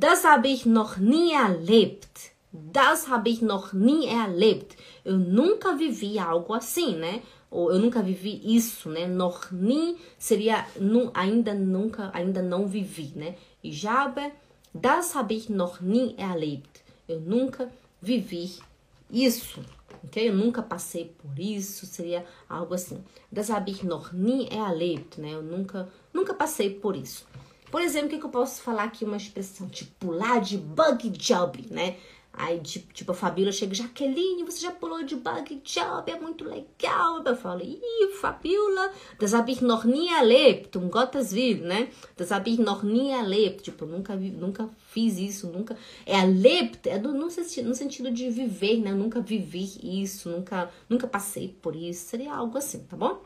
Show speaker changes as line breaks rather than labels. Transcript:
Das habe ich noch nie erlebt. Das habe ich noch nie erlebt. Eu nunca vivi algo assim, né? Ou eu nunca vivi isso, né? Noch nie seria nu, ainda nunca, ainda não vivi, né? Ich habe, das habe ich noch nie erlebt. Eu nunca vivi isso, ok? Eu nunca passei por isso, seria algo assim. Das habe ich noch nie erlebt, né? Eu nunca, nunca passei por isso. Por exemplo, o que, que eu posso falar aqui? Uma expressão tipo pular de bug job, né? Aí, tipo, tipo, a Fabíola chega, Jaqueline, você já pulou de bug job, é muito legal. Eu falo, ih, Fabíola, das ich noch nie erlebt, um Gottes Willen, né? Das ich noch nie erlebt. Tipo, nunca, vi, nunca fiz isso, nunca. É erlebt, é do, no, no sentido de viver, né? Eu nunca vivi isso, nunca, nunca passei por isso. Seria algo assim, tá bom?